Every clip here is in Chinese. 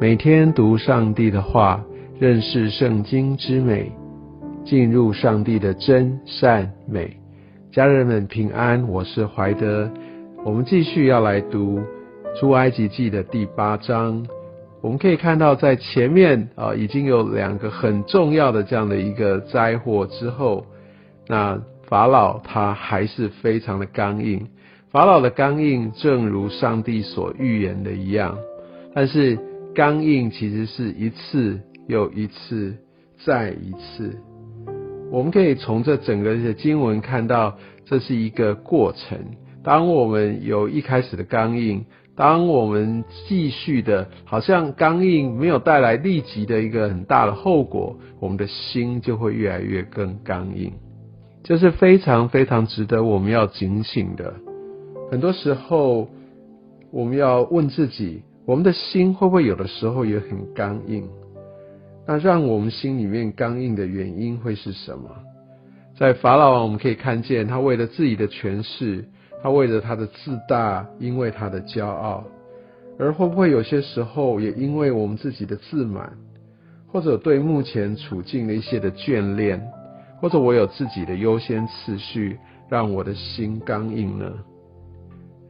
每天读上帝的话，认识圣经之美，进入上帝的真善美。家人们平安，我是怀德。我们继续要来读出埃及记的第八章。我们可以看到，在前面啊，已经有两个很重要的这样的一个灾祸之后，那法老他还是非常的刚硬。法老的刚硬，正如上帝所预言的一样，但是。刚硬其实是一次又一次再一次，我们可以从这整个的经文看到，这是一个过程。当我们有一开始的刚硬，当我们继续的，好像刚硬没有带来立即的一个很大的后果，我们的心就会越来越更刚硬，这是非常非常值得我们要警醒的。很多时候，我们要问自己。我们的心会不会有的时候也很刚硬？那让我们心里面刚硬的原因会是什么？在法老王，我们可以看见他为了自己的权势，他为了他的自大，因为他的骄傲，而会不会有些时候也因为我们自己的自满，或者对目前处境的一些的眷恋，或者我有自己的优先次序，让我的心刚硬呢？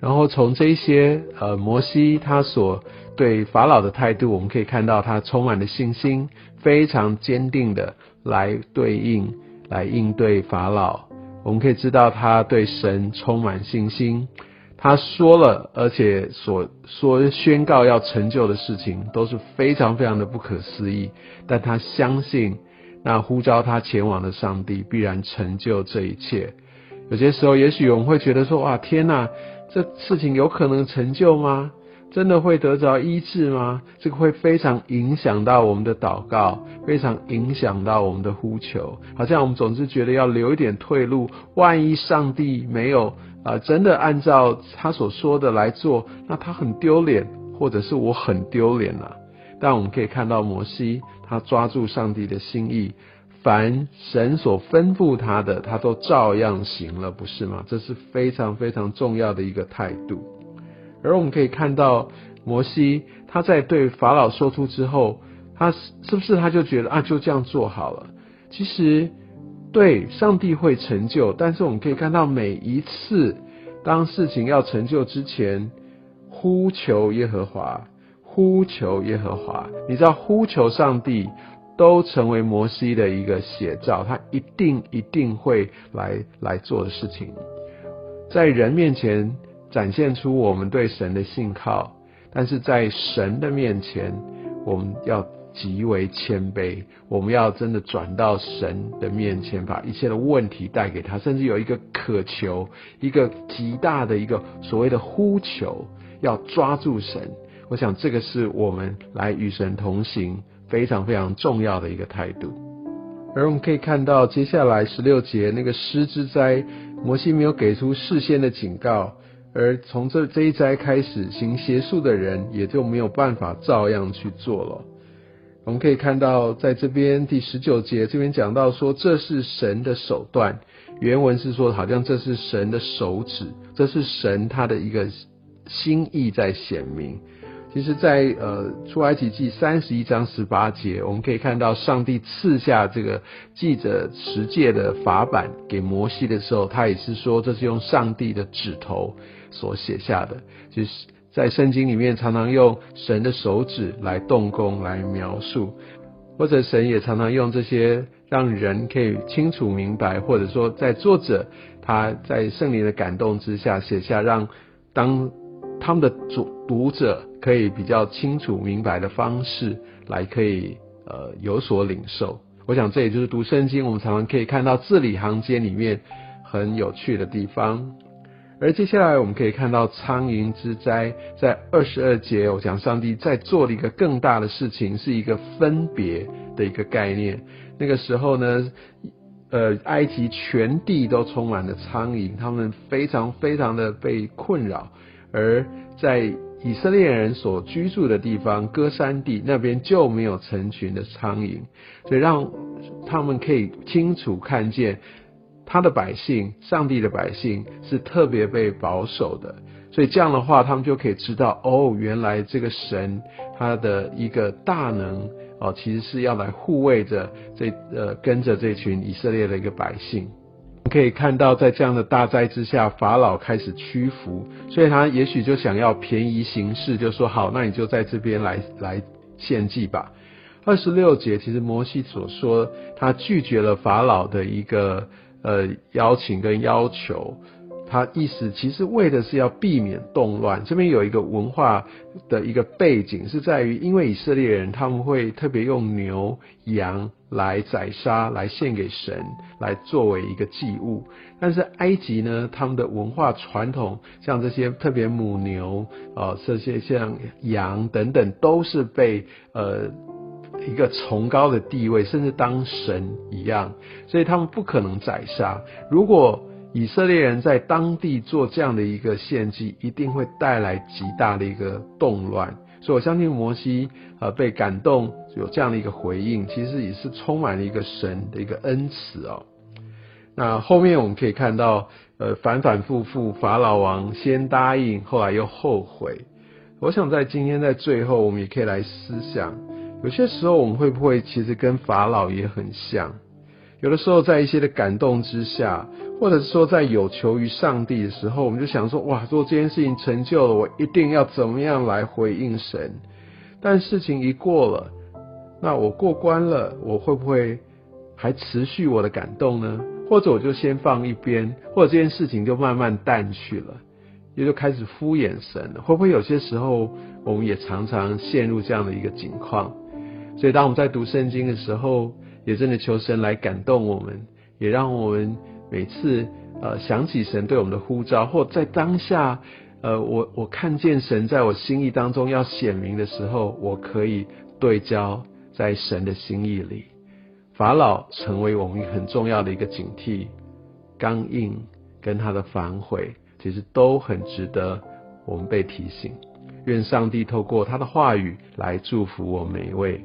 然后从这些呃摩西他所对法老的态度，我们可以看到他充满了信心，非常坚定的来对应来应对法老。我们可以知道他对神充满信心，他说了，而且所说宣告要成就的事情都是非常非常的不可思议，但他相信那呼召他前往的上帝必然成就这一切。有些时候，也许我们会觉得说：哇，天哪！这事情有可能成就吗？真的会得着医治吗？这个会非常影响到我们的祷告，非常影响到我们的呼求。好像我们总是觉得要留一点退路，万一上帝没有啊，真的按照他所说的来做，那他很丢脸，或者是我很丢脸了。但我们可以看到摩西，他抓住上帝的心意。凡神所吩咐他的，他都照样行了，不是吗？这是非常非常重要的一个态度。而我们可以看到，摩西他在对法老说出之后，他是不是他就觉得啊，就这样做好了？其实，对上帝会成就，但是我们可以看到，每一次当事情要成就之前，呼求耶和华，呼求耶和华，你知道，呼求上帝。都成为摩西的一个写照，他一定一定会来来做的事情，在人面前展现出我们对神的信靠，但是在神的面前，我们要极为谦卑，我们要真的转到神的面前，把一切的问题带给他，甚至有一个渴求，一个极大的一个所谓的呼求，要抓住神。我想这个是我们来与神同行。非常非常重要的一个态度，而我们可以看到接下来十六节那个狮之灾，摩西没有给出事先的警告，而从这这一灾开始，行邪术的人也就没有办法照样去做了。我们可以看到在这边第十九节这边讲到说，这是神的手段，原文是说好像这是神的手指，这是神他的一个心意在显明。其实，在呃出埃及记三十一章十八节，我们可以看到上帝赐下这个记着十诫的法版给摩西的时候，他也是说这是用上帝的指头所写下的。就是在圣经里面常常用神的手指来动工来描述，或者神也常常用这些让人可以清楚明白，或者说在作者他在圣灵的感动之下写下，让当他们的主读者。可以比较清楚明白的方式来可以呃有所领受，我想这也就是读圣经我们常常可以看到字里行间里面很有趣的地方。而接下来我们可以看到苍蝇之灾，在二十二节，我讲上帝在做了一个更大的事情，是一个分别的一个概念。那个时候呢，呃，埃及全地都充满了苍蝇，他们非常非常的被困扰，而在以色列人所居住的地方，歌山地那边就没有成群的苍蝇，所以让他们可以清楚看见他的百姓，上帝的百姓是特别被保守的。所以这样的话，他们就可以知道，哦，原来这个神他的一个大能哦，其实是要来护卫着这呃跟着这群以色列的一个百姓。可以看到，在这样的大灾之下，法老开始屈服，所以他也许就想要便宜行事，就说好，那你就在这边来来献祭吧。二十六节，其实摩西所说，他拒绝了法老的一个呃邀请跟要求。他意思其实为的是要避免动乱。这边有一个文化的一个背景，是在于因为以色列人他们会特别用牛羊来宰杀来献给神，来作为一个祭物。但是埃及呢，他们的文化传统，像这些特别母牛啊，这些像羊等等，都是被呃一个崇高的地位，甚至当神一样，所以他们不可能宰杀。如果以色列人在当地做这样的一个献祭，一定会带来极大的一个动乱。所以我相信摩西呃被感动，有这样的一个回应，其实也是充满了一个神的一个恩慈哦。那后面我们可以看到，呃反反复复，法老王先答应，后来又后悔。我想在今天在最后，我们也可以来思想，有些时候我们会不会其实跟法老也很像？有的时候在一些的感动之下。或者是说，在有求于上帝的时候，我们就想说，哇，做这件事情成就了，我一定要怎么样来回应神？但事情一过了，那我过关了，我会不会还持续我的感动呢？或者我就先放一边，或者这件事情就慢慢淡去了，也就开始敷衍神了？会不会有些时候，我们也常常陷入这样的一个境况？所以，当我们在读圣经的时候，也真的求神来感动我们，也让我们。每次呃想起神对我们的呼召，或在当下呃我我看见神在我心意当中要显明的时候，我可以对焦在神的心意里。法老成为我们很重要的一个警惕，刚硬跟他的反悔，其实都很值得我们被提醒。愿上帝透过他的话语来祝福我每一位。